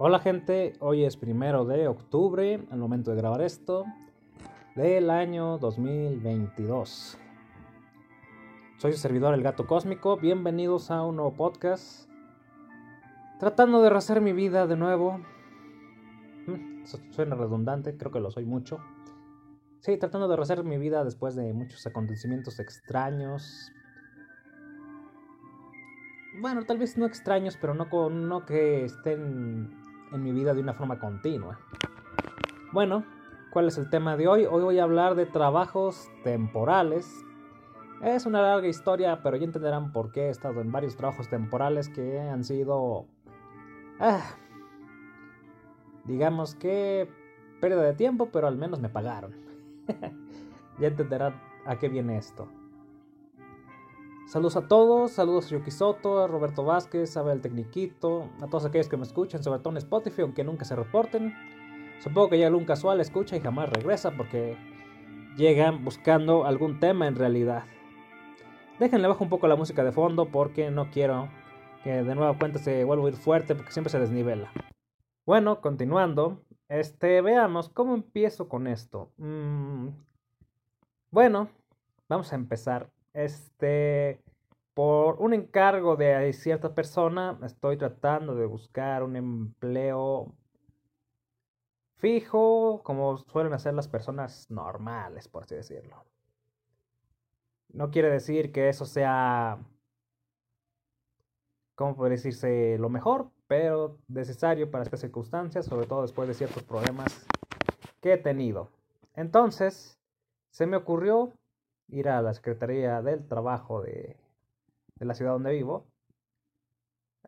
Hola gente, hoy es primero de octubre, al momento de grabar esto, del año 2022. Soy su servidor El Gato Cósmico, bienvenidos a un nuevo podcast. Tratando de rehacer mi vida de nuevo. Mm, suena redundante, creo que lo soy mucho. Sí, tratando de rehacer mi vida después de muchos acontecimientos extraños. Bueno, tal vez no extraños, pero no, no que estén en mi vida de una forma continua. Bueno, ¿cuál es el tema de hoy? Hoy voy a hablar de trabajos temporales. Es una larga historia, pero ya entenderán por qué he estado en varios trabajos temporales que han sido... Ah, digamos que pérdida de tiempo, pero al menos me pagaron. ya entenderán a qué viene esto. Saludos a todos, saludos a Yuki Soto, a Roberto Vázquez, a Abel Tecniquito, a todos aquellos que me escuchan, sobre todo en Spotify, aunque nunca se reporten. Supongo que llega algún casual, escucha y jamás regresa porque llegan buscando algún tema en realidad. Déjenle bajo un poco la música de fondo porque no quiero que de nuevo cuenta se vuelva a ir fuerte porque siempre se desnivela. Bueno, continuando, este, veamos cómo empiezo con esto. Mm, bueno, vamos a empezar este, por un encargo de cierta persona, estoy tratando de buscar un empleo fijo, como suelen hacer las personas normales, por así decirlo. No quiere decir que eso sea, ¿cómo puede decirse? Lo mejor, pero necesario para estas circunstancias, sobre todo después de ciertos problemas que he tenido. Entonces, se me ocurrió ir a la Secretaría del Trabajo de, la ciudad donde vivo.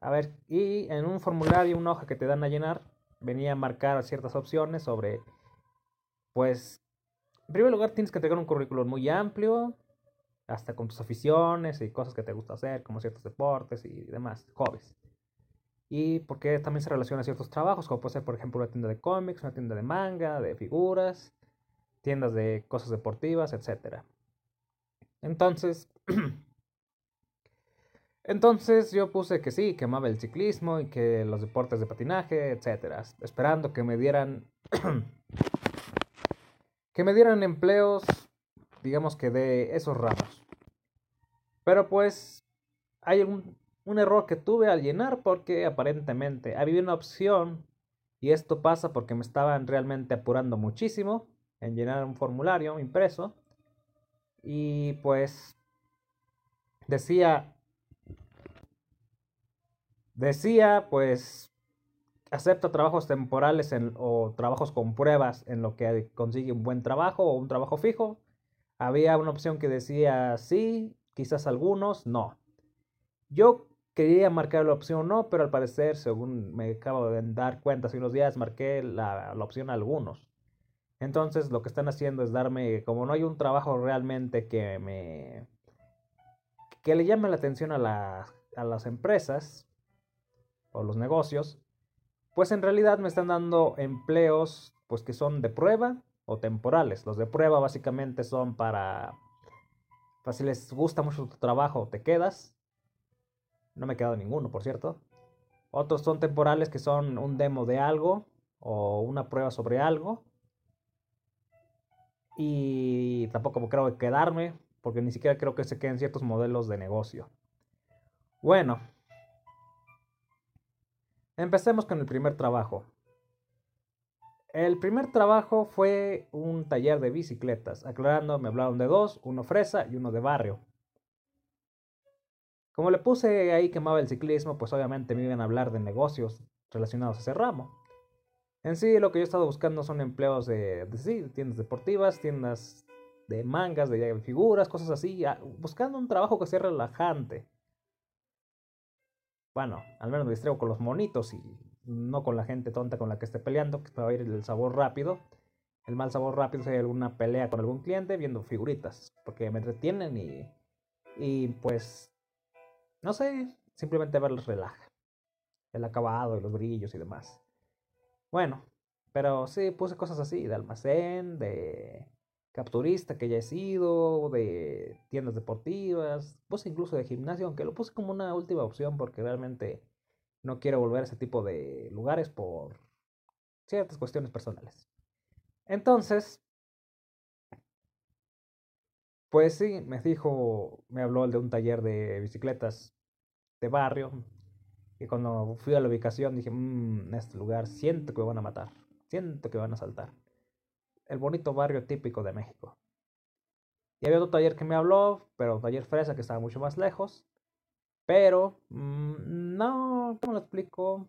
A ver, y en un formulario, una hoja que te dan a llenar, venía a marcar ciertas opciones sobre, pues, en primer lugar tienes que entregar un currículum muy amplio, hasta con tus aficiones y cosas que te gusta hacer, como ciertos deportes y demás, hobbies. Y porque también se relaciona a ciertos trabajos, como puede ser, por ejemplo, una tienda de cómics, una tienda de manga, de figuras, tiendas de cosas deportivas, etcétera. Entonces, entonces yo puse que sí, que amaba el ciclismo y que los deportes de patinaje, etcétera, esperando que me dieran que me dieran empleos, digamos que de esos ramos. Pero pues hay un, un error que tuve al llenar porque aparentemente había una opción y esto pasa porque me estaban realmente apurando muchísimo en llenar un formulario impreso y pues decía, decía pues acepta trabajos temporales o trabajos con pruebas en lo que consigue un buen trabajo o un trabajo fijo. Había una opción que decía sí, quizás algunos no. Yo quería marcar la opción no, pero al parecer, según me acabo de dar cuenta hace unos días, marqué la, la opción algunos. Entonces lo que están haciendo es darme, como no hay un trabajo realmente que me... que le llame la atención a, a las empresas o los negocios, pues en realidad me están dando empleos pues que son de prueba o temporales. Los de prueba básicamente son para... Pues, si les gusta mucho tu trabajo, te quedas. No me he quedado ninguno, por cierto. Otros son temporales que son un demo de algo o una prueba sobre algo y tampoco creo quedarme, porque ni siquiera creo que se queden ciertos modelos de negocio. Bueno, empecemos con el primer trabajo. El primer trabajo fue un taller de bicicletas. Aclarando, me hablaron de dos, uno fresa y uno de barrio. Como le puse ahí que amaba el ciclismo, pues obviamente me iban a hablar de negocios relacionados a ese ramo. En sí, lo que yo he estado buscando son empleos de, tiendas deportivas, tiendas de mangas, de figuras, cosas así, buscando un trabajo que sea relajante. Bueno, al menos me distraigo con los monitos y no con la gente tonta con la que esté peleando, que va a ir el sabor rápido. El mal sabor rápido si hay alguna pelea con algún cliente viendo figuritas, porque me entretienen y, y pues, no sé, simplemente verlos relaja. El acabado y los brillos y demás. Bueno, pero sí puse cosas así, de almacén, de capturista que ya he sido, de tiendas deportivas, puse incluso de gimnasio, aunque lo puse como una última opción porque realmente no quiero volver a ese tipo de lugares por ciertas cuestiones personales. Entonces, pues sí, me dijo, me habló el de un taller de bicicletas de barrio. Y cuando fui a la ubicación dije, mmm, en este lugar siento que me van a matar, siento que me van a saltar. El bonito barrio típico de México. Y había otro taller que me habló, pero taller fresa que estaba mucho más lejos. Pero, mmm, no, ¿cómo lo explico?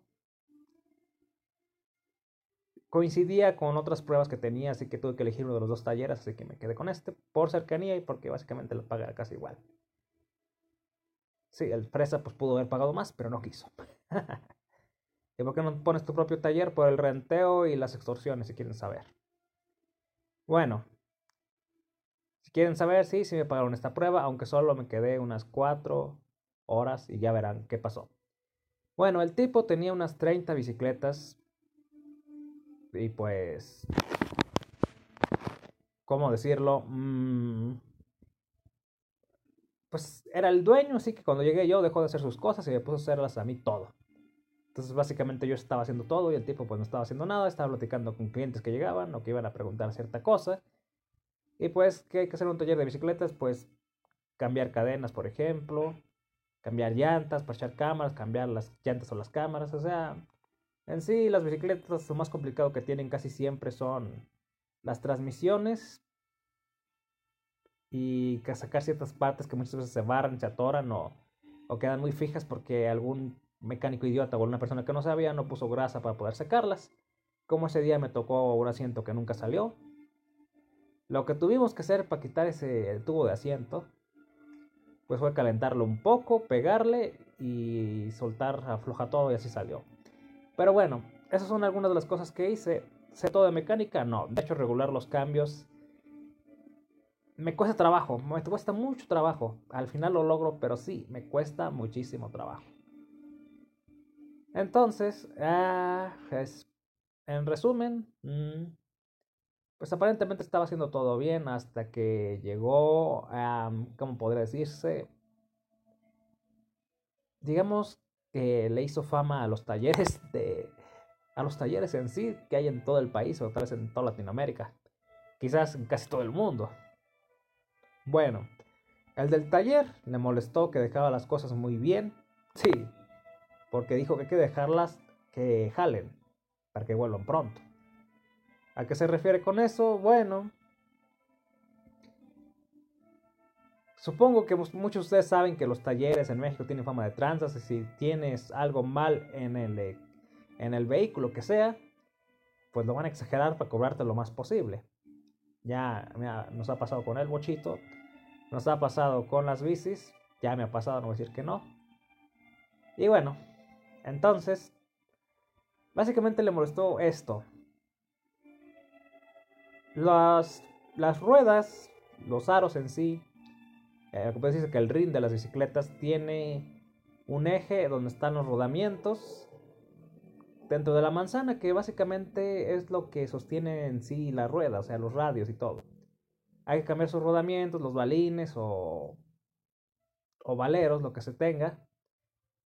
Coincidía con otras pruebas que tenía, así que tuve que elegir uno de los dos talleres, así que me quedé con este por cercanía y porque básicamente lo paga casi igual. Sí, el fresa pues pudo haber pagado más, pero no quiso. ¿Y por qué no pones tu propio taller por el renteo y las extorsiones si quieren saber? Bueno, si quieren saber, sí, sí me pagaron esta prueba, aunque solo me quedé unas 4 horas y ya verán qué pasó. Bueno, el tipo tenía unas 30 bicicletas y pues, ¿cómo decirlo? Mm, pues era el dueño, así que cuando llegué yo dejó de hacer sus cosas y me puso a hacerlas a mí todo. Entonces básicamente yo estaba haciendo todo y el tipo pues no estaba haciendo nada, estaba platicando con clientes que llegaban o que iban a preguntar cierta cosa. Y pues, ¿qué hay que hacer un taller de bicicletas? Pues cambiar cadenas, por ejemplo, cambiar llantas, parchar cámaras, cambiar las llantas o las cámaras, o sea, en sí, las bicicletas lo más complicado que tienen casi siempre son las transmisiones y que sacar ciertas partes que muchas veces se barran, se atoran o, quedan muy fijas porque algún mecánico idiota o una persona que no sabía no puso grasa para poder sacarlas. Como ese día me tocó un asiento que nunca salió. Lo que tuvimos que hacer para quitar ese tubo de asiento, pues fue calentarlo un poco, pegarle y soltar, afloja todo y así salió. Pero bueno, esas son algunas de las cosas que hice. ¿Sé todo de mecánica? No. De hecho, regular los cambios me cuesta trabajo. Me cuesta mucho trabajo. Al final lo logro, pero sí, me cuesta muchísimo trabajo. Entonces, ah, en resumen, mm, pues aparentemente estaba haciendo todo bien hasta que llegó, a, ¿cómo podría decirse? Digamos que le hizo fama a los talleres de a los talleres en sí que hay en todo el país o tal vez en toda Latinoamérica, quizás en casi todo el mundo. Bueno, el del taller le molestó que dejaba las cosas muy bien, sí, porque dijo que hay que dejarlas que jalen para que vuelvan pronto. ¿A qué se refiere con eso? Bueno, Supongo que muchos de ustedes saben que los talleres en México tienen fama de tranzas y si tienes algo mal en el, eh, en el vehículo que sea, pues lo van a exagerar para cobrarte lo más posible. Ya nos ha pasado con el bochito, nos ha pasado con las bicis, ya me ha pasado, no voy a decir que no. Y bueno, entonces, básicamente le molestó esto. Las, las ruedas, los aros en sí, eh, decirse que el ring de las bicicletas tiene un eje donde están los rodamientos dentro de la manzana, que básicamente es lo que sostiene en sí la rueda, o sea, los radios y todo. Hay que cambiar sus rodamientos, los balines o, o valeros, lo que se tenga,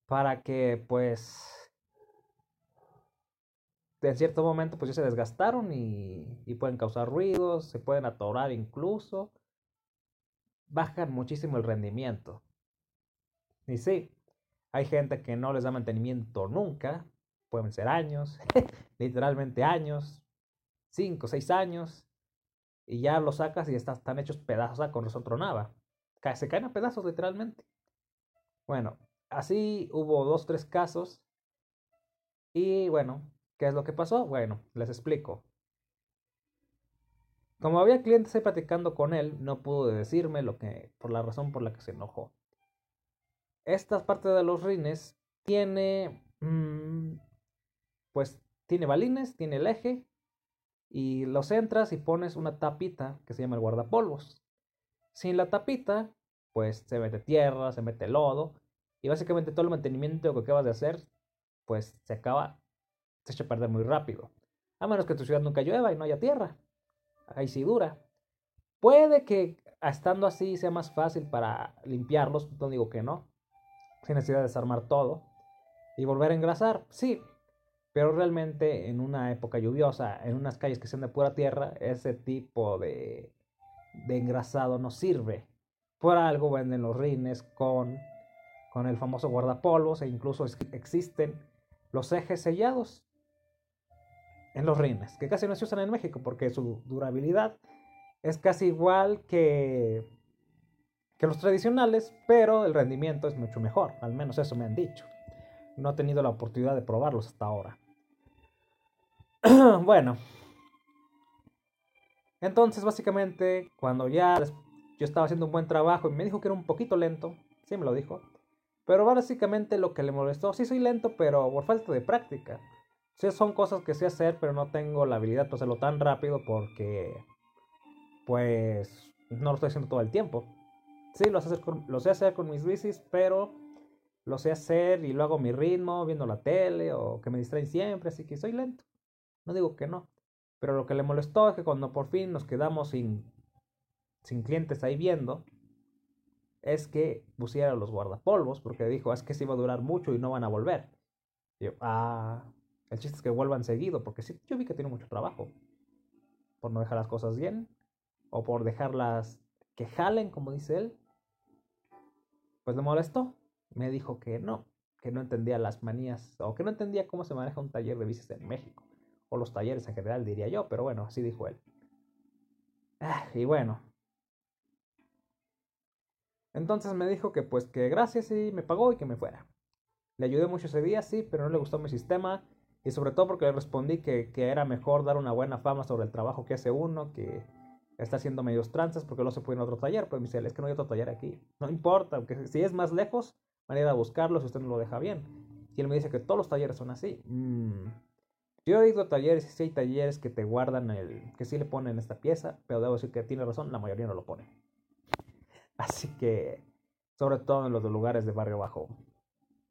para que pues en cierto momento pues ya se desgastaron y, y pueden causar ruidos, se pueden atorar incluso bajan muchísimo el rendimiento. Y sí, hay gente que no les da mantenimiento nunca, pueden ser años, literalmente años, 5, 6 años, y ya los sacas y están hechos pedazos con razón tronaba. Se caen a pedazos literalmente. Bueno, así hubo dos, tres casos. Y bueno, ¿qué es lo que pasó? Bueno, les explico. Como había clientes ahí platicando con él, no pudo decirme lo que, por la razón por la que se enojó. Esta parte de los rines tiene, mm, pues, tiene balines, tiene el eje, y los entras y pones una tapita que se llama el guardapolvos. Sin la tapita, pues se mete tierra, se mete lodo, y básicamente todo el mantenimiento que acabas de hacer, pues se acaba, se echa a perder muy rápido. A menos que tu ciudad nunca llueva y no haya tierra ahí sí dura. Puede que estando así sea más fácil para limpiarlos, no digo que no, sin necesidad de desarmar todo. y volver a engrasar, sí, pero realmente en una época lluviosa, en unas calles que sean de pura tierra, ese tipo de, de engrasado no sirve. Por algo venden los rines con, con el famoso guardapolvos e incluso existen los ejes sellados en los rines, que casi no se usan en México porque su durabilidad es casi igual que, que los tradicionales, pero el rendimiento es mucho mejor, al menos eso me han dicho. No he tenido la oportunidad de probarlos hasta ahora. bueno. Entonces, básicamente, cuando ya yo estaba haciendo un buen trabajo y me dijo que era un poquito lento, sí me lo dijo, pero básicamente lo que le molestó, sí soy lento, pero por falta de práctica. Sí, son cosas que sé hacer, pero no tengo la habilidad para hacerlo tan rápido porque, pues, no lo estoy haciendo todo el tiempo. Sí, lo sé hacer con, lo sé hacer con mis bicis, pero lo sé hacer y lo hago a mi ritmo, viendo la tele o que me distraen siempre, así que soy lento. No digo que no. Pero lo que le molestó es que cuando por fin nos quedamos sin, sin clientes ahí viendo, es que pusiera los guardapolvos, porque dijo, es que se iba a durar mucho y no van a volver. yo, ah, el chiste es que vuelvan seguido, porque sí, yo vi que tiene mucho trabajo. Por no dejar las cosas bien, o por dejarlas que jalen, como dice él. Pues le molestó. Me dijo que no, que no entendía las manías, o que no entendía cómo se maneja un taller de bicis en México o los talleres en general, diría yo, pero bueno, así dijo él. Ah, y bueno. Entonces me dijo que pues que gracias y me pagó y que me fuera. Le ayudé mucho ese día, sí, pero no le gustó mi sistema y sobre todo porque le respondí que, que era mejor dar una buena fama sobre el trabajo que hace uno, que está haciendo medios trances porque no se puede en otro taller. Pues me dice, es que no hay otro taller aquí. No importa, aunque si es más lejos, van a ir a buscarlo si usted no lo deja bien. Y él me dice que todos los talleres son así. Mmm yo he ido a talleres y sí hay talleres que te guardan el, que sí le ponen esta pieza, pero debo decir que tiene razón, la mayoría no lo pone. Así que, sobre todo en los lugares de barrio bajo.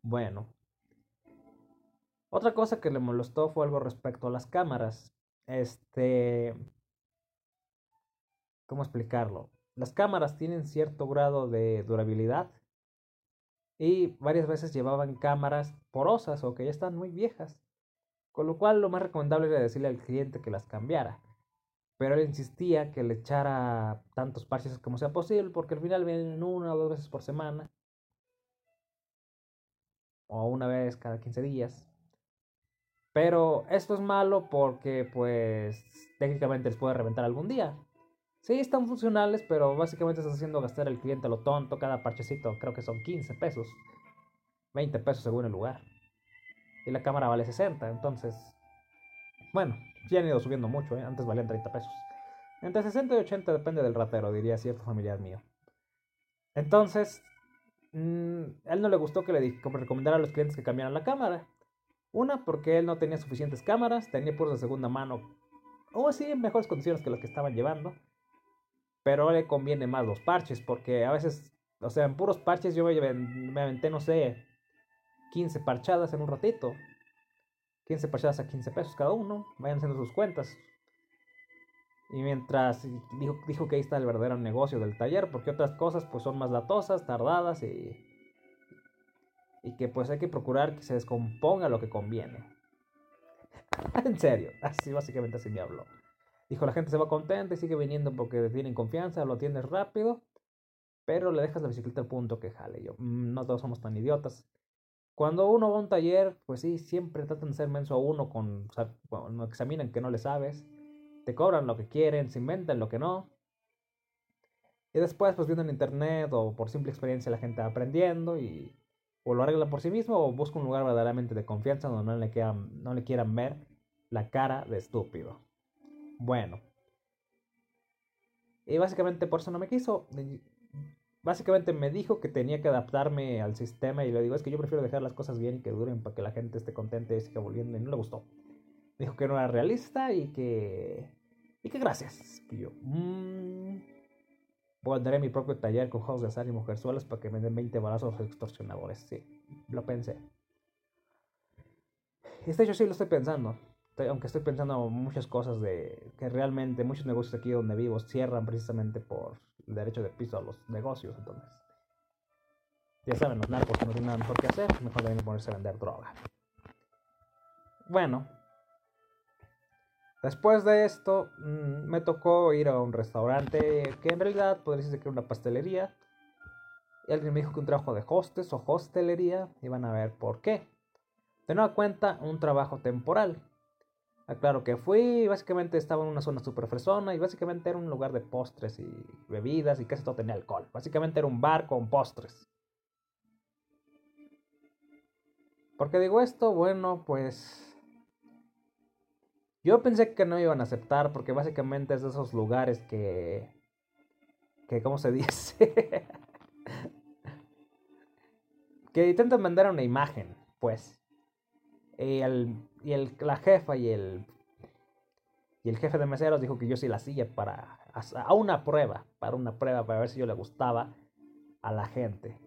Bueno. Otra cosa que le molestó fue algo respecto a las cámaras. Este... ¿Cómo explicarlo? Las cámaras tienen cierto grado de durabilidad y varias veces llevaban cámaras porosas o que ya están muy viejas. Con lo cual lo más recomendable era decirle al cliente que las cambiara. Pero él insistía que le echara tantos parches como sea posible porque al final vienen una o dos veces por semana. O una vez cada 15 días. Pero esto es malo porque pues técnicamente les puede reventar algún día. Sí, están funcionales, pero básicamente estás haciendo gastar al cliente lo tonto. Cada parchecito creo que son 15 pesos. 20 pesos según el lugar y la cámara vale 60. Entonces, bueno, ya han ido subiendo mucho, ¿eh? antes valían 30 pesos. Entre 60 y 80 depende del ratero, diría cierto familiar mío. Entonces, mm, él no le gustó que le recomendara a los clientes que cambiaran la cámara. Una, porque él no tenía suficientes cámaras, tenía puros de segunda mano, o así en mejores condiciones que las que estaban llevando. Pero le conviene más los parches, porque a veces, o sea, en puros parches yo me aventé, no sé, 15 parchadas en un ratito. 15 parchadas a 15 pesos cada uno. Vayan haciendo sus cuentas. Y mientras dijo, que ahí está el verdadero negocio del taller, porque otras cosas pues son más latosas, tardadas y, y que pues hay que procurar que se descomponga lo que conviene. en serio, así básicamente así me habló. Dijo, la gente se va contenta y sigue viniendo porque tienen confianza, lo atiendes rápido, pero le dejas la bicicleta al punto que jale. Yo, mm, no todos somos tan idiotas. Cuando uno va a un taller, pues sí, siempre tratan de ser menso a uno con, examinan que no le sabes, te cobran lo que quieren, se inventan lo que no. Y después, pues viendo en internet o por simple experiencia la gente aprendiendo y o lo arreglan por sí mismo o busca un lugar verdaderamente de confianza donde no le, quieran, no le quieran ver la cara de estúpido. Bueno. Y básicamente por eso no me quiso básicamente me dijo que tenía que adaptarme al sistema y le digo, es que yo prefiero dejar las cosas bien y que duren para que la gente esté contenta y siga volviendo y no le gustó. dijo que no era realista y que... Y que gracias. Y yo, mmm, pondré mi propio taller con juegos de azar y mujerzuelas para que me den 20 balazos extorsionadores. Sí, lo pensé. Este yo sí lo estoy pensando. Aunque estoy pensando muchas cosas de que realmente muchos negocios aquí donde vivo cierran precisamente por derecho de piso a los negocios. Entonces, Ya saben, los narcos no tienen nada mejor que hacer, mejor deben ponerse a vender droga. Bueno, después de esto mm, me tocó ir a un restaurante que en realidad podría decirse que era una pastelería. Y alguien me dijo que un trabajo de hostes o hostelería, iban a ver por qué. De nueva cuenta, un trabajo temporal. Aclaro que fui, básicamente estaba en una zona super fresona y básicamente era un lugar de postres y bebidas y casi todo tenía alcohol. Básicamente era un bar con postres. ¿Por qué digo esto? Bueno, pues yo pensé que no iban a aceptar porque básicamente es de esos lugares que que cómo se dice que intentan vender una imagen, pues. Y, el, y el, la jefa y el, y el jefe de meseros dijo que yo sí la silla para a una prueba, para una prueba, para ver si yo le gustaba a la gente.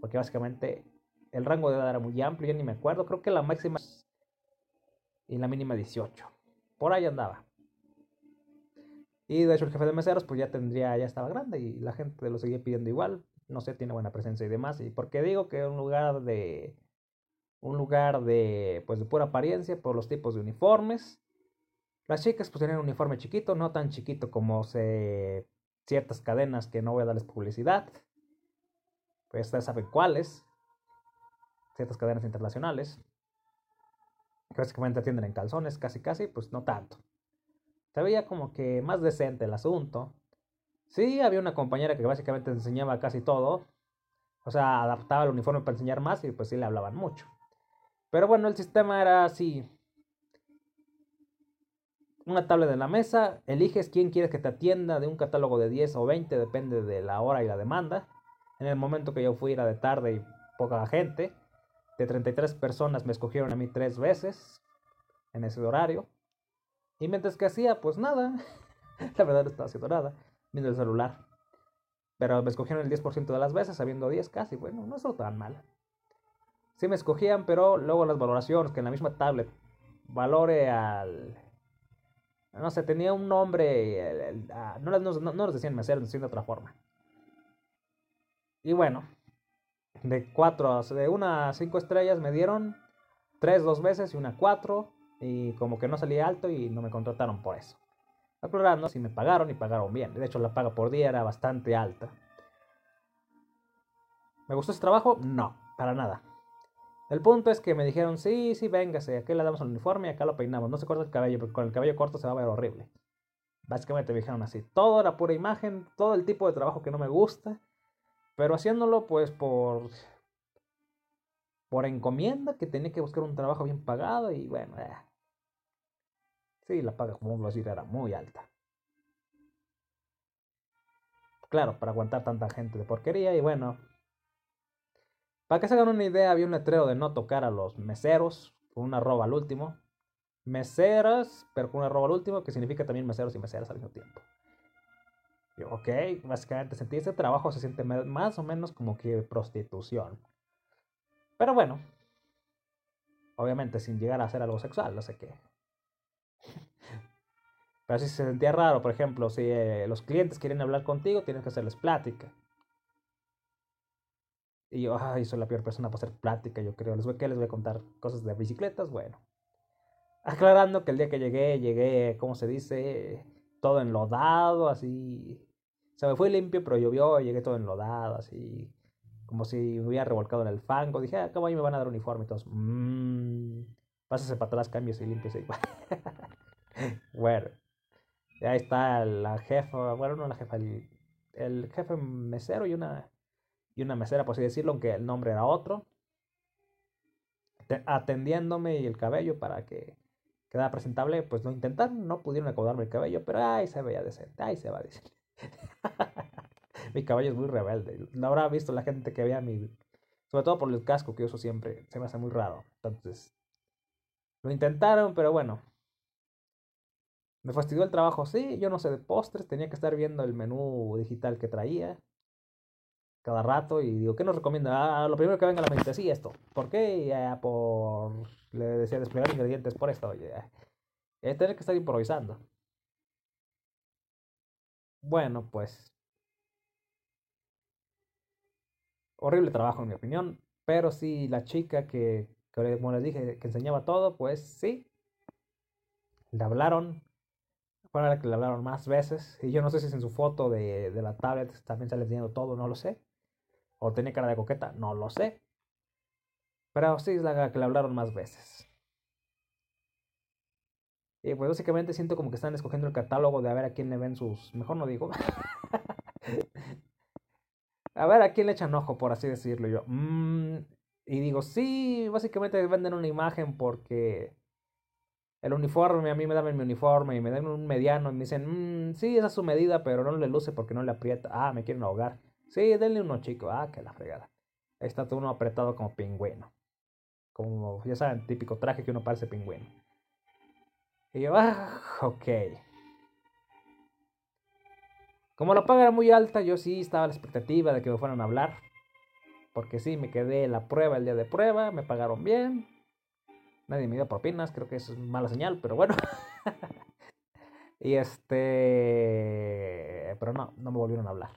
Porque básicamente el rango de edad era muy amplio, yo ni me acuerdo, creo que la máxima y la mínima 18. Por ahí andaba. Y de hecho el jefe de meseros pues ya tendría, ya estaba grande y la gente lo seguía pidiendo igual. No sé, tiene buena presencia y demás. Y porque digo que un lugar de un lugar de, pues, de pura apariencia por los tipos de uniformes. Las chicas pues tenían un uniforme chiquito, no tan chiquito como se... ciertas cadenas que no voy a darles publicidad. Pues ustedes saben cuáles. Ciertas cadenas internacionales. Que básicamente atienden en calzones, casi casi, pues no tanto. Se veía como que más decente el asunto. Sí, había una compañera que básicamente enseñaba casi todo. O sea, adaptaba el uniforme para enseñar más y pues sí le hablaban mucho. Pero bueno, el sistema era así. Una tabla de la mesa, eliges quién quieres que te atienda de un catálogo de 10 o 20, depende de la hora y la demanda. En el momento que yo fui era de tarde y poca gente. De 33 personas me escogieron a mí tres veces en ese horario. Y mientras que hacía, pues nada. la verdad no estaba haciendo nada. Viendo el celular. Pero me escogieron el 10% de las veces, habiendo 10 casi. Bueno, no es tan mal sí me escogían, pero luego las valoraciones, que en la misma tablet valore al... No sé, tenía un nombre, ah, no, no, decían mesero, nos decían de otra forma. Y bueno, de cuatro, de una a cinco estrellas me dieron tres dos veces y una cuatro. Y como que no salía alto y no me contrataron por eso. Aclarando, si me pagaron y pagaron bien. De hecho, la paga por día era bastante alta. ¿Me gustó ese trabajo? No, para nada. El punto es que me dijeron, sí, sí, véngase, aquí le damos el uniforme y acá lo peinamos. No se corta el cabello, porque con el cabello corto se va a ver horrible. Básicamente me dijeron así, todo era pura imagen, todo el tipo de trabajo que no me gusta, pero haciéndolo pues por por encomienda, que tenía que buscar un trabajo bien pagado y bueno, eh. sí, la paga, como decir, era muy alta. Claro, para aguantar tanta gente de porquería y bueno, para que se hagan una idea, había un letrero de no tocar a los meseros, con una arroba al último. Meseras, pero con una arroba al último, que significa también meseros y meseras al mismo tiempo. Yo, ok, básicamente sentí ese trabajo, se siente más o menos como que prostitución. Pero bueno, obviamente sin llegar a hacer algo sexual, no sé qué. Pero si se sentía raro, por ejemplo, si eh, los clientes quieren hablar contigo, tienes que hacerles plática. Y yo, ay, soy la peor persona para hacer plática, yo creo. Les voy, ¿qué les voy a contar? Cosas de bicicletas, bueno. Aclarando que el día que llegué, llegué, ¿cómo se dice? Todo enlodado, así. Se me fue limpio, pero llovió, llegué todo enlodado, así. Como si me hubiera revolcado en el fango. Dije, ah, ¿cómo ahí me van a dar uniforme? Y todos, mmm. Pásase para atrás, cambios y limpios. bueno. ahí está la jefa, bueno, no la jefa, el, el jefe mesero y una y una mesera, por así decirlo, aunque el nombre era otro, atendiéndome y el cabello para que quedara presentable, pues lo intentaron, no pudieron acomodarme el cabello, pero ay, se veía decente, ay, se va a decir. mi cabello es muy rebelde. No habrá visto la gente que vea mi, sobre todo por el casco que uso siempre, se me hace muy raro. Entonces, lo intentaron, pero bueno. Me fastidió el trabajo, sí, yo no sé de postres, tenía que estar viendo el menú digital que traía cada rato y digo, ¿qué nos recomienda? Ah, lo primero que venga a la mente, sí, esto. ¿Por qué? por, le decía desplegar ingredientes por esto. Es tener que estar improvisando. Bueno, pues. horrible trabajo en mi opinión, pero sí la chica que, como les dije, que enseñaba todo, pues sí, le hablaron, fue la que le hablaron más veces, y yo no sé si es en su foto de, de la tablet también sale enseñando todo, no lo sé, o tenía cara de coqueta, no lo sé, pero sí es la que le hablaron más veces. Y pues básicamente siento como que están escogiendo el catálogo de a ver a quién le ven sus. Mejor no digo. a ver a quién le echan ojo, por así decirlo. yo. Mm", y digo, sí, básicamente venden una imagen porque el uniforme, a mí me dan mi uniforme y me dan un mediano y me dicen, mm, sí, esa es su medida, pero no le luce porque no le aprieta. Ah, me quieren ahogar. Sí, denle uno chico. Ah, que la fregada. Ahí está todo uno apretado como pingüino. Como, ya saben, típico traje que uno parece pingüino. Y yo, ah, ok. Como la paga era muy alta, yo sí estaba a la expectativa de que me fueran a hablar. Porque sí, me quedé la prueba el día de prueba, me pagaron bien. Nadie me dio propinas, creo que eso es mala señal, pero bueno. y este... Pero no, no me volvieron a hablar.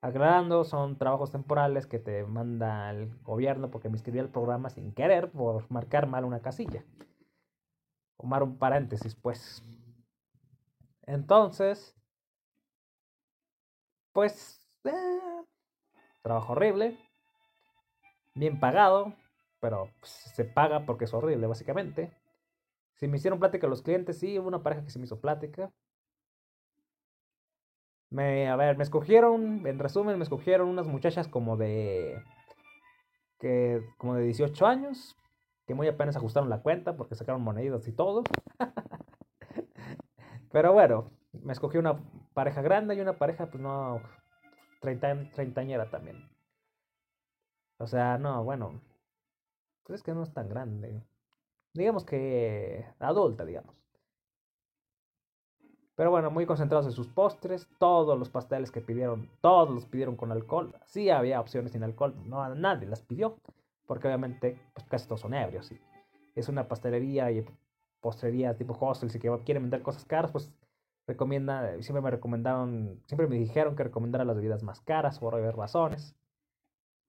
Aclarando, son trabajos temporales que te manda el gobierno porque me inscribí al programa sin querer por marcar mal una casilla. O mar un paréntesis, pues. Entonces, pues, eh, trabajo horrible, bien pagado, pero pues, se paga porque es horrible, básicamente. Si me hicieron plática los clientes, sí, hubo una pareja que se me hizo plática. Me, a ver, me escogieron, en resumen, me escogieron unas muchachas como de, que, como de 18 años, que muy apenas ajustaron la cuenta porque sacaron monedas y todo. Pero bueno, me escogí una pareja grande y una pareja, pues no, treinta, treintañera también. O sea, no, bueno, pues es que no es tan grande. Digamos que adulta, digamos. Pero bueno, muy concentrados en sus postres. Todos los pasteles que pidieron, todos los pidieron con alcohol. Sí había opciones sin alcohol, no nadie las pidió porque obviamente pues, casi todos son ebrios. Y es una pastelería y postrería tipo hostel, si quieren vender cosas caras, pues recomienda, siempre me recomendaron, siempre me dijeron que recomendara las bebidas más caras por haber razones.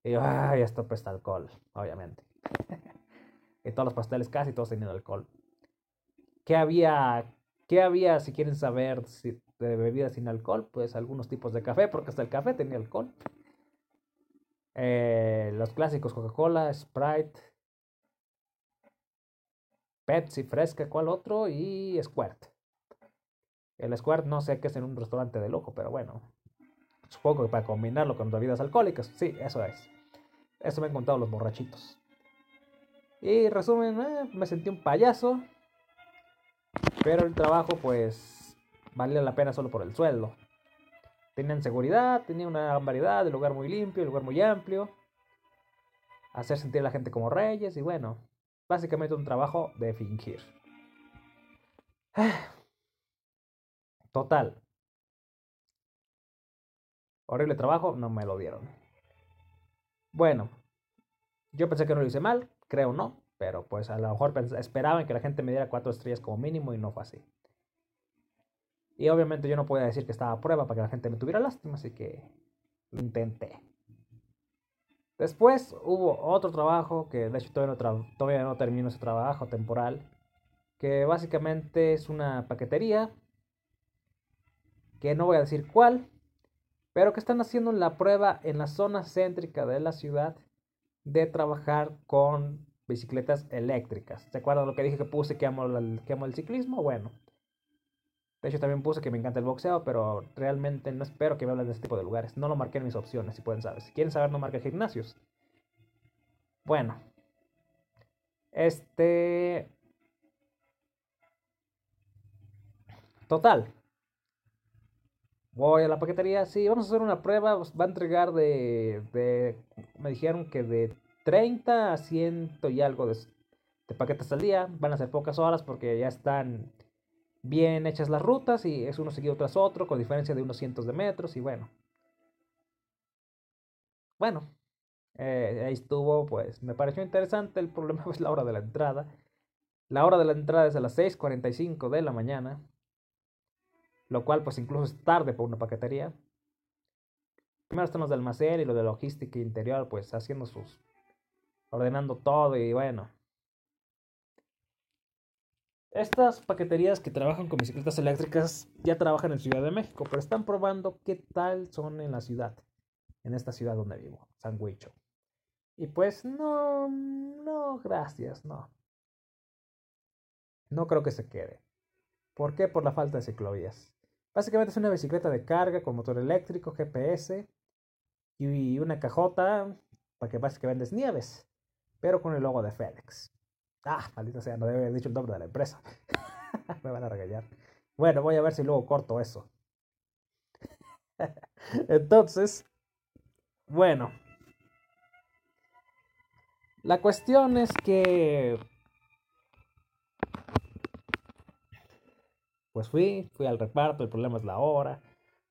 Y yo, ay, esto pues alcohol, obviamente. y todos los pasteles casi todos tenían alcohol. ¿Qué había, qué había si quieren saber si, de bebidas sin alcohol? Pues algunos tipos de café, porque hasta el café tenía alcohol. Eh, los clásicos Coca-Cola, Sprite, Pepsi fresca, ¿cuál otro? Y Squirt. El Squirt no sé qué es en un restaurante de lujo, pero bueno. Supongo que para combinarlo con bebidas alcohólicas. Sí, eso es. Eso me han contado los borrachitos. Y resumen, eh, me sentí un payaso. Pero el trabajo pues valía la pena solo por el sueldo. Tenían seguridad, tenía una variedad, el lugar muy limpio, el lugar muy amplio. Hacer sentir a la gente como reyes y bueno, básicamente un trabajo de fingir. Total. Horrible trabajo, no me lo dieron. Bueno, yo pensé que no lo hice mal, creo no, pero pues a lo mejor esperaban que la gente me diera cuatro estrellas como mínimo y no fue así. Y obviamente yo no podía decir que estaba a prueba para que la gente me tuviera lástima, así que lo intenté. Después hubo otro trabajo, que de hecho todavía no, todavía no termino ese trabajo temporal, que básicamente es una paquetería, que no voy a decir cuál, pero que están haciendo la prueba en la zona céntrica de la ciudad de trabajar con bicicletas eléctricas. ¿Se acuerdan lo que dije que puse que amo el, que amo el ciclismo? Bueno, de hecho, también puse que me encanta el boxeo, pero realmente no espero que me hablen de este tipo de lugares. No lo marqué en mis opciones, si pueden saber. Si quieren saber, no marqué gimnasios. Bueno. Este... Total. Voy a la paquetería. Sí, vamos a hacer una prueba. Va a entregar de... de me dijeron que de 30 a 100 y algo de, paquetes al día. Van a ser pocas horas porque ya están bien hechas las rutas y es uno seguido tras otro con diferencia de unos cientos de metros y bueno. Bueno, eh, ahí estuvo, pues me pareció interesante, el problema es la hora de la entrada. La hora de la entrada es a las 6.45 de la mañana, lo cual pues incluso es tarde por una paquetería. primero están los de almacén y los de logística interior, pues haciendo sus, ordenando todo y bueno. Estas paqueterías que trabajan con bicicletas eléctricas ya trabajan en Ciudad de México, pero están probando qué tal son en la ciudad, en esta ciudad donde vivo, San Huicho. Y pues no, no, gracias, no. No creo que se quede. ¿Por qué? Por la falta de ciclovías. Básicamente es una bicicleta de carga con motor eléctrico, GPS y una cajota para que que vendes nieves, pero con el logo de FedEx. Ah, maldita sea, no debe haber dicho el nombre de la empresa. Me van a regañar. Bueno, voy a ver si luego corto eso. Entonces, bueno, la cuestión es que... Pues fui, fui al reparto, el problema es la hora.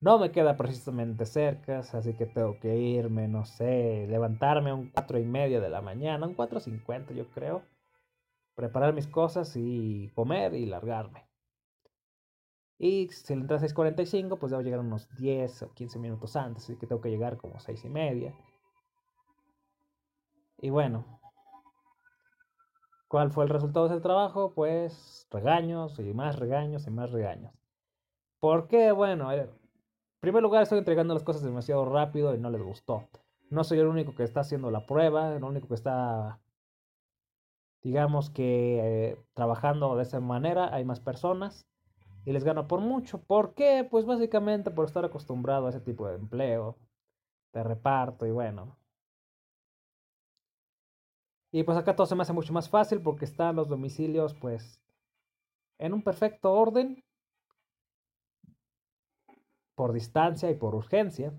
No me queda precisamente cerca, así que tengo que irme, no sé, levantarme a un cuatro y media de la mañana, un 4.50 yo creo, preparar mis cosas y comer y largarme. Y si le entra a 6.45, pues debo llegar unos 10 o 15 minutos antes, así que tengo que llegar como seis y media. Y bueno, ¿Cuál fue el resultado de ese trabajo? Pues regaños y más regaños y más regaños. ¿Por qué? Bueno, en primer lugar estoy entregando las cosas demasiado rápido y no les gustó. No soy el único que está haciendo la prueba, el único que está, digamos que, eh, trabajando de esa manera. Hay más personas y les gano por mucho. ¿Por qué? Pues básicamente por estar acostumbrado a ese tipo de empleo, de reparto y bueno, y pues acá todo se me hace mucho más fácil porque están los domicilios pues en un perfecto orden por distancia y por urgencia.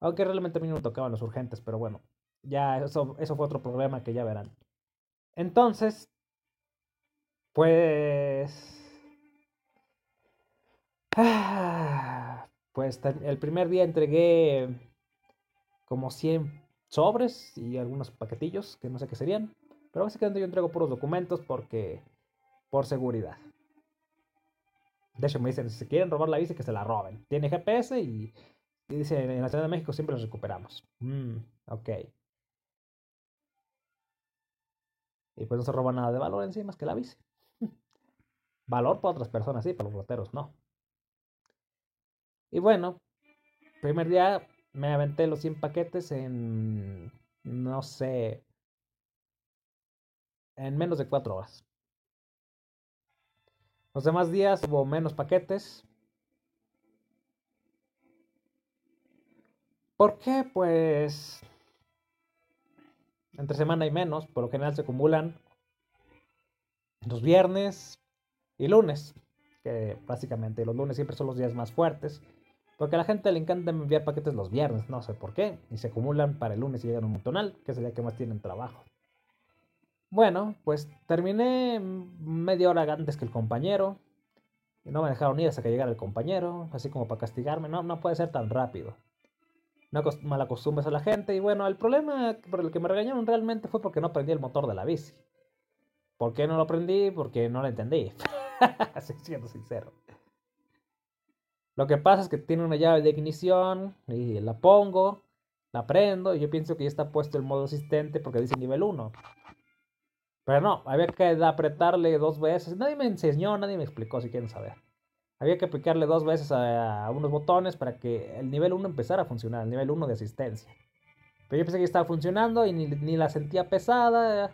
Aunque realmente a mí no me tocaban los urgentes, pero bueno, ya eso, eso fue otro problema que ya verán. Entonces, pues... Pues el primer día entregué como 100 sobres y algunos paquetillos que no sé qué serían. Pero básicamente yo entrego puros documentos porque por seguridad. De hecho me dicen, si quieren robar la bici que se la roben. Tiene GPS y, dice, en la Ciudad de México siempre los recuperamos. Mm, ok. Y pues no se roba nada de valor encima más que la bici. valor para otras personas, sí, para los roteros no. Y bueno, primer día me aventé los 100 paquetes en, no sé, en menos de 4 horas. Los demás días hubo menos paquetes. ¿Por qué? Pues entre semana hay menos, por lo general se acumulan los viernes y lunes, que básicamente los lunes siempre son los días más fuertes. Porque a la gente le encanta enviar paquetes los viernes, no sé por qué, y se acumulan para el lunes y llegan un montonal, que es el día que más tienen trabajo. Bueno, pues terminé media hora antes que el compañero, y no me dejaron ir hasta que llegara el compañero, así como para castigarme, no, no puede ser tan rápido. No malacostumbres a la gente, y bueno, el problema por el que me regañaron realmente fue porque no prendí el motor de la bici. ¿Por qué no lo prendí? Porque no lo entendí. Siendo sincero. Lo que pasa es que tiene una llave de ignición y la pongo, la prendo y yo pienso que ya está puesto el modo asistente porque dice nivel 1. Pero no, había que apretarle dos veces. Nadie me enseñó, nadie me explicó si quieren saber. Había que aplicarle dos veces a, unos botones para que el nivel 1 empezara a funcionar, el nivel 1 de asistencia. Pero yo pensé que estaba funcionando y ni, ni la sentía pesada.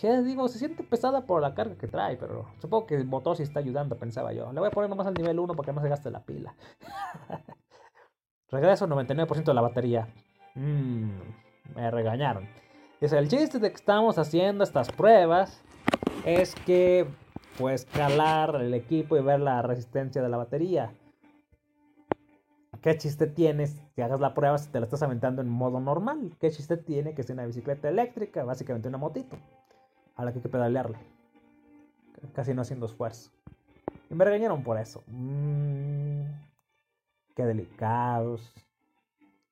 ¿Qué digo? Se siente pesada por la carga que trae, pero supongo que el motor sí está ayudando, pensaba yo. Le voy a poner nomás al nivel 1 para que no se gaste la pila. Regreso 99% de la batería. Mmm, me regañaron. Dice, el chiste de que estamos haciendo estas pruebas es que, pues, calar el equipo y ver la resistencia de la batería. ¿Qué chiste tienes que hagas la prueba si te la estás aventando en modo normal? ¿Qué chiste tiene que sea una bicicleta eléctrica, básicamente una motito? a la que hay que pedalearle. Casi no haciendo esfuerzo. Y me regañaron por eso. Mmm, qué delicados.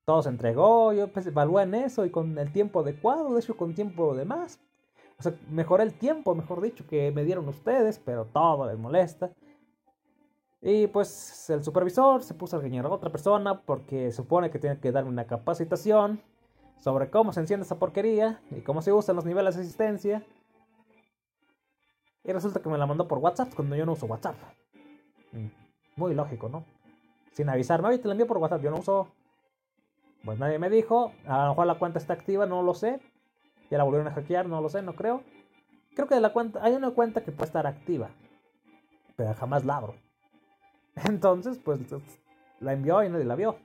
Todo se entregó, yo pues, evalué en eso y con el tiempo adecuado, de hecho con tiempo de más. O sea, mejoré el tiempo, mejor dicho, que me dieron ustedes, pero todo les molesta. Y pues el supervisor se puso a regañar a otra persona porque supone que tiene que darme una capacitación sobre cómo se enciende esa porquería y cómo se usan los niveles de asistencia. Y resulta que me la mandó por WhatsApp cuando yo no uso WhatsApp. Mm, muy lógico, ¿no? Sin avisarme, te la envío por WhatsApp, yo no uso. Pues nadie me dijo, a lo mejor la cuenta está activa, no lo sé. Ya la volvieron a hackear, no lo sé, no creo. Creo que de la cuenta, hay una cuenta que puede estar activa, pero jamás la abro. Entonces, pues la envió y nadie la vio.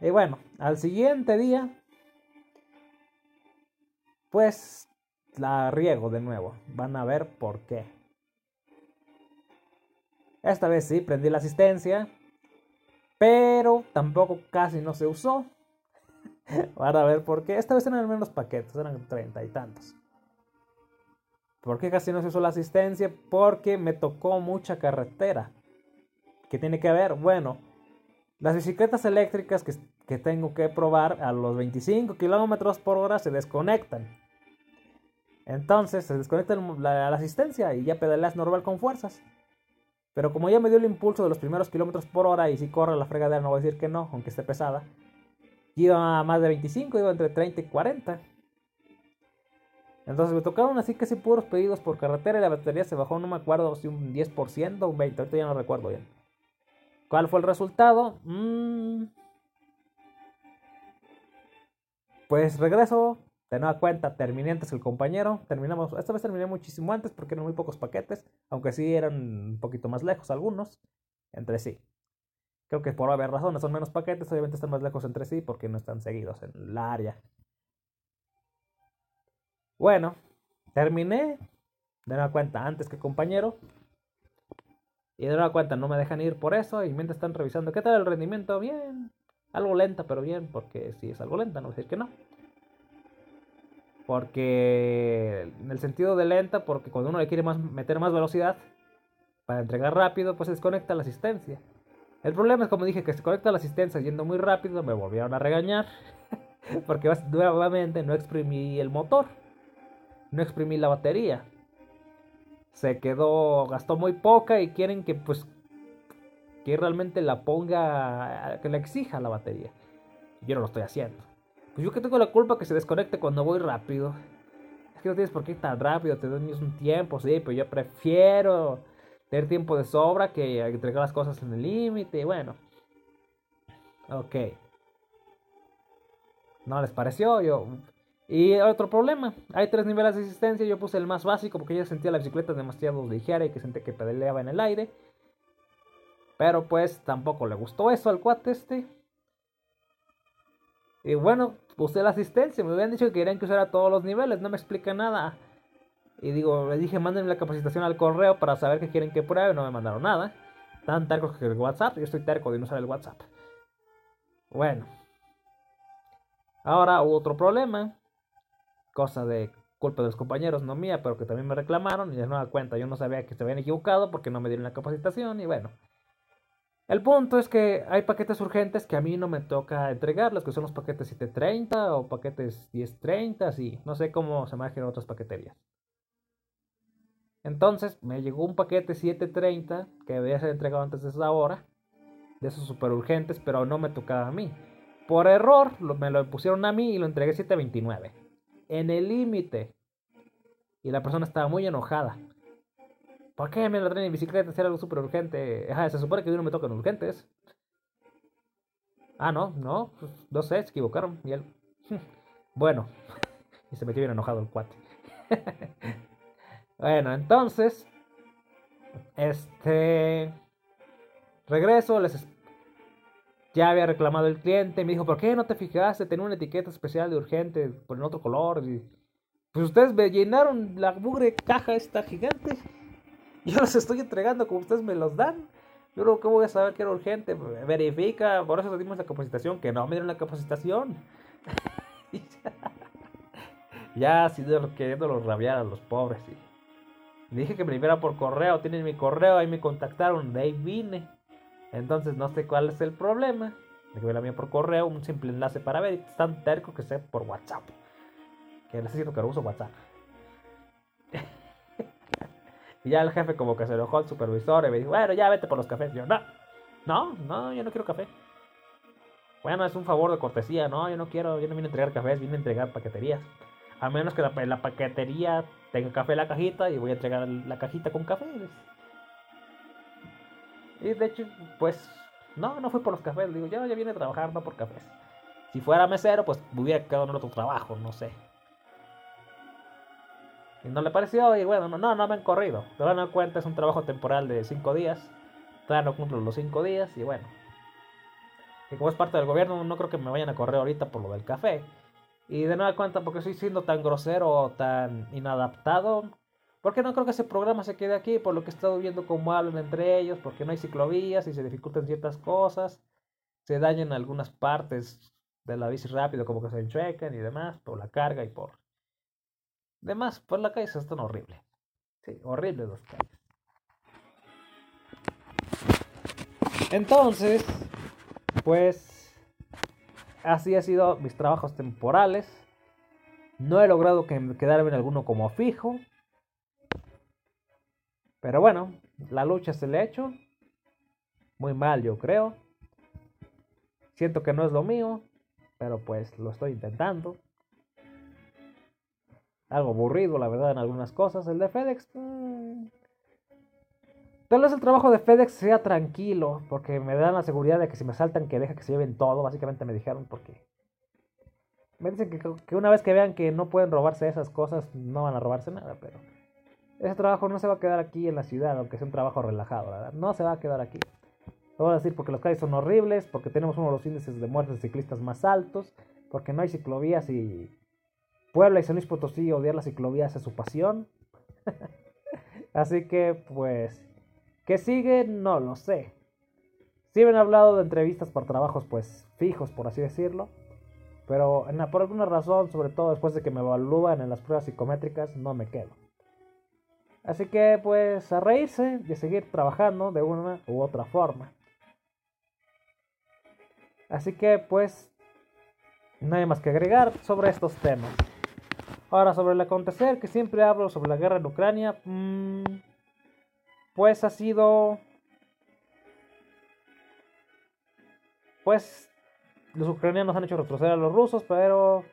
Y bueno, al siguiente día, pues la riego de nuevo. Van a ver por qué. Esta vez sí, prendí la asistencia, pero tampoco casi no se usó. Van a ver por qué. Esta vez eran menos paquetes, eran treinta y tantos. ¿Por qué casi no se usó la asistencia? Porque me tocó mucha carretera. ¿Qué tiene que ver? Bueno, las bicicletas eléctricas que, tengo que probar a los 25 kilómetros por hora se desconectan. Entonces se desconecta la, asistencia y ya pedaleas normal con fuerzas. Pero como ya me dio el impulso de los primeros kilómetros por hora y si corre la fregadera no voy a decir que no, aunque esté pesada. Iba a más de 25, iba entre 30 y 40. Entonces me tocaron así casi puros pedidos por carretera y la batería se bajó, no me acuerdo si un 10% o un 20%, ahorita ya no recuerdo bien. ¿Cuál fue el resultado? Mm. Pues regreso, de nueva cuenta, terminé antes el compañero. Terminamos, esta vez terminé muchísimo antes porque eran muy pocos paquetes, aunque sí eran un poquito más lejos algunos entre sí. Creo que por haber razones son menos paquetes, obviamente están más lejos entre sí porque no están seguidos en el área. Bueno, terminé de nueva cuenta antes que compañero. Y de nueva cuenta no me dejan ir por eso y mientras están revisando qué tal el rendimiento, bien. Algo lenta, pero bien, porque si es algo lenta, no voy decir que no. Porque en el sentido de lenta, porque cuando uno le quiere más, meter más velocidad para entregar rápido, pues se desconecta la asistencia. El problema es, como dije, que se conecta la asistencia yendo muy rápido, me volvieron a regañar. porque nuevamente no exprimí el motor, no exprimí la batería se quedó, gastó muy poca y quieren que pues que realmente la ponga, que la exija la batería. Yo no lo estoy haciendo. Pues yo que tengo la culpa que se desconecte cuando voy rápido. Es que no tienes por qué ir tan rápido, te doy un tiempo, sí, pero yo prefiero tener tiempo de sobra que entregar las cosas en el límite. Bueno, ok. ¿No les pareció? Yo y otro problema, hay tres niveles de asistencia, yo puse el más básico porque ya sentía la bicicleta demasiado ligera y que sentía que pedaleaba en el aire. Pero pues tampoco le gustó eso al cuate este. Y bueno, puse la asistencia, me habían dicho que querían que usara todos los niveles, no me explica nada. Y digo, le dije, mándenme la capacitación al correo para saber qué quieren que pruebe, no me mandaron nada. Tan tercos que el WhatsApp, yo estoy terco de no usar el WhatsApp. Bueno. Ahora hubo otro problema cosa de culpa de los compañeros, no mía, pero que también me reclamaron y de nueva cuenta yo no sabía que se habían equivocado porque no me dieron la capacitación y bueno. El punto es que hay paquetes urgentes que a mí no me toca entregar, los que son los paquetes 730 o paquetes 1030, así, no sé cómo se manejan otras paqueterías. Entonces me llegó un paquete 730 que debía ser entregado antes de esa hora, de esos super urgentes, pero no me tocaba a mí. Por error me lo pusieron a mí y lo entregué 729 en el límite. Y la persona estaba muy enojada. ¿Por qué me lo traen en bicicleta? Hacer algo súper urgente. se supone que mí no me tocan urgentes. Ah, no, no, pues, no sé, se equivocaron. Y él, bueno, y se metió bien enojado el cuate. bueno, entonces, este, regreso, les ya había reclamado el cliente, me dijo, ¿por qué no te fijaste? Tenía una etiqueta especial de urgente, en otro color. Y, pues ustedes me llenaron la mugre caja esta gigante. Yo los estoy entregando como ustedes me los dan. Yo creo que voy a saber que era urgente. Verifica, por eso dimos la capacitación, que no me dieron la capacitación. ya, así de queriendo los rabiar a los pobres. Dije que me enviara por correo, tienen mi correo, ahí me contactaron, de ahí vine. Entonces no sé cuál es el problema. De que la envíen por correo, un simple enlace para ver. Es tan terco que sea por WhatsApp. Que necesito que lo uso WhatsApp. Y ya el jefe como que se enojó al supervisor y me dijo, bueno, ya vete por los cafés. yo, no, no, no, yo no quiero café. Bueno, es un favor de cortesía, no, yo no quiero, yo no vine a entregar cafés, vine a entregar paqueterías. A menos que la, paquetería tenga café en la cajita y voy a entregar la cajita con café. Y de hecho, pues, no, no fui por los cafés, digo, yo ya vine a trabajar, no por cafés. Si fuera mesero, pues hubiera quedado en otro trabajo, no sé. Y no le pareció, y bueno, no, no, me han corrido. Te van a cuenta, es un trabajo temporal de 5 días. Todavía no cumplo los 5 días, y bueno. Y como es parte del gobierno, no creo que me vayan a correr ahorita por lo del café. Y de nueva cuenta, porque estoy siendo tan grosero o tan inadaptado, porque no creo que ese programa se quede aquí, por lo que he estado viendo cómo hablan entre ellos, porque no hay ciclovías y se dificultan ciertas cosas, se dañan algunas partes de la bici rápido, como que se enchuecan y demás, por la carga y por demás, por la calle están horrible. Sí, horrible los calles. Entonces, pues así ha sido mis trabajos temporales. No he logrado que quedarme en alguno como fijo. Pero bueno, la lucha se le ha hecho. Muy mal, yo creo. Siento que no es lo mío, pero pues lo estoy intentando. Algo aburrido, la verdad, en algunas cosas. El de FedEx, mmm, Tal vez el trabajo de FedEx sea tranquilo, porque me dan la seguridad de que si me saltan que deja que se lleven todo, básicamente me dijeron, porque me dicen que, una vez que vean que no pueden robarse esas cosas, no van a robarse nada, pero ese trabajo no se va a quedar aquí en la ciudad, aunque sea un trabajo relajado, ¿verdad? No se va a quedar aquí. Lo voy a decir porque los calles son horribles, porque tenemos uno de los índices de muertes de ciclistas más altos, porque no hay ciclovías y Puebla y San Luis Potosí odiar las ciclovías es su pasión. Así que, pues, ¿Qué sigue? No lo sé. Sí me han hablado de entrevistas por trabajos pues fijos, por así decirlo. Pero por alguna razón, sobre todo después de que me evalúan en las pruebas psicométricas, no me quedo. Así que pues a reírse y seguir trabajando de una u otra forma. Así que pues no hay más que agregar sobre estos temas. Ahora sobre el acontecer, que siempre hablo sobre la guerra en Ucrania. Mmm, pues ha sido... Pues los ucranianos han hecho retroceder a los rusos, pero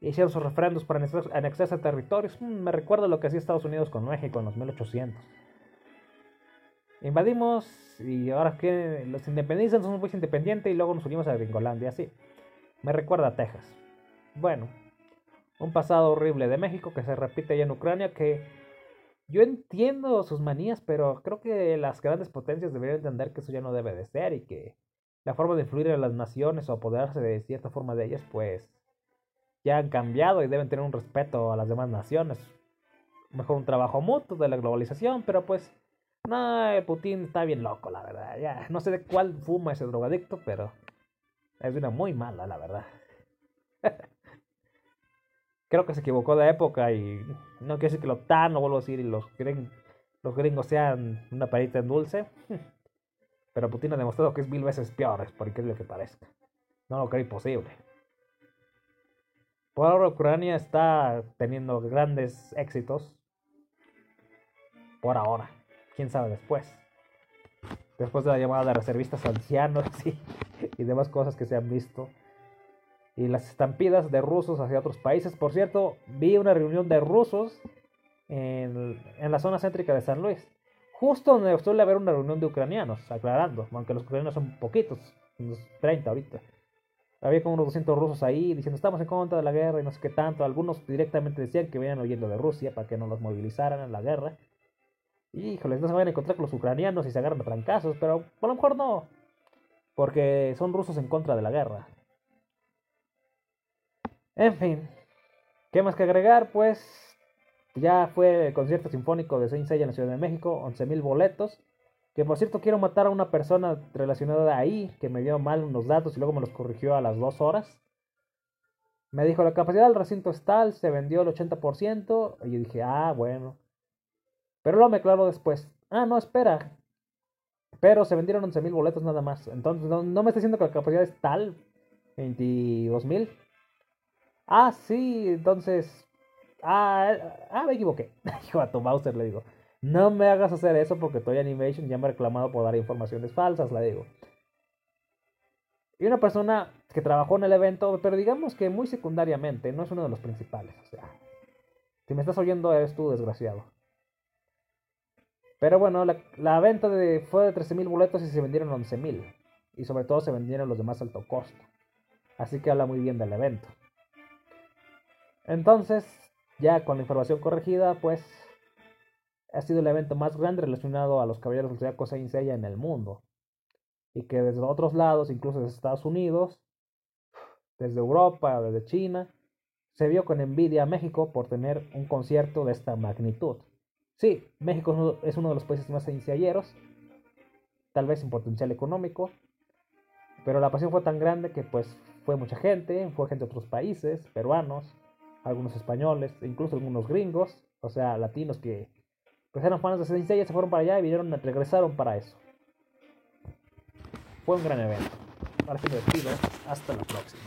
hicieron sus referendos para anexarse territorios. Mm, me recuerda lo que hacía Estados Unidos con México en los 1800. Invadimos y ahora que los independizan, somos muy independientes y luego nos unimos a Gringolandia, así. Me recuerda a Texas. Bueno, un pasado horrible de México que se repite allá en Ucrania que yo entiendo sus manías, pero creo que las grandes potencias deberían entender que eso ya no debe de ser y que la forma de influir en las naciones o apoderarse de cierta forma de ellas, pues ya han cambiado y deben tener un respeto a las demás naciones. Mejor un trabajo mutuo de la globalización, pero pues no, Putin está bien loco, la verdad. Ya no sé de cuál fuma ese drogadicto, pero es una muy mala, la verdad. creo que se equivocó de época y no quiero decir que lo tan, no vuelvo a decir, y los, los gringos sean una perita en dulce. Pero Putin ha demostrado que es mil veces peor, por increíble que parezca. No lo creo imposible. Por ahora Ucrania está teniendo grandes éxitos. Por ahora. Quién sabe después. Después de la llamada de reservistas ancianos y demás cosas que se han visto y las estampidas de rusos hacia otros países. Por cierto, vi una reunión de rusos en, la zona céntrica de San Luis, justo donde suele haber una reunión de ucranianos, aclarando, aunque los ucranianos son poquitos, unos 30 ahorita. Había como unos 200 rusos ahí diciendo estamos en contra de la guerra y no sé qué tanto. Algunos directamente decían que venían oyendo de Rusia para que no los movilizaran en la guerra. Híjoles, no se vayan a encontrar con los ucranianos y se agarran a trancazos, pero a lo mejor no. Porque son rusos en contra de la guerra. En fin, ¿qué más que agregar? Pues ya fue el concierto sinfónico de Saint Seiya en la Ciudad de México, 11.000 boletos. Que por cierto quiero matar a una persona relacionada ahí que me dio mal unos datos y luego me los corrigió a las dos horas. Me dijo la capacidad del recinto es tal, se vendió el 80%. Y yo dije, ah, bueno. Pero luego me aclaró después. Ah, no, espera. Pero se vendieron 11.000 boletos nada más. Entonces no, no me está diciendo que la capacidad es tal. 22.000. Ah, sí, entonces. Ah, ah me equivoqué. Hijo a tu Bowser le digo. No me hagas hacer eso porque Toy Animation ya me ha reclamado por dar informaciones falsas, la digo. Y una persona que trabajó en el evento, pero digamos que muy secundariamente, no es uno de los principales. O sea, si me estás oyendo, eres tú, desgraciado. Pero bueno, la, venta de, fue de 13.000 boletos y se vendieron 11.000. Y sobre todo se vendieron los de más alto costo. Así que habla muy bien del evento. Entonces, ya con la información corregida, pues ha sido el evento más grande relacionado a los Caballeros del Zodiaco Saint Seiya en el mundo. Y que desde otros lados, incluso desde Estados Unidos, desde Europa, desde China, se vio con envidia a México por tener un concierto de esta magnitud. Sí, México es uno de los países más inicialleros, tal vez en potencial económico, pero la pasión fue tan grande que pues fue mucha gente, fue gente de otros países, peruanos, algunos españoles, incluso algunos gringos, o sea, latinos que pues eran fans de Saint se fueron para allá y vinieron, regresaron para eso. Fue un gran evento. Ahora sí me. Hasta la próxima.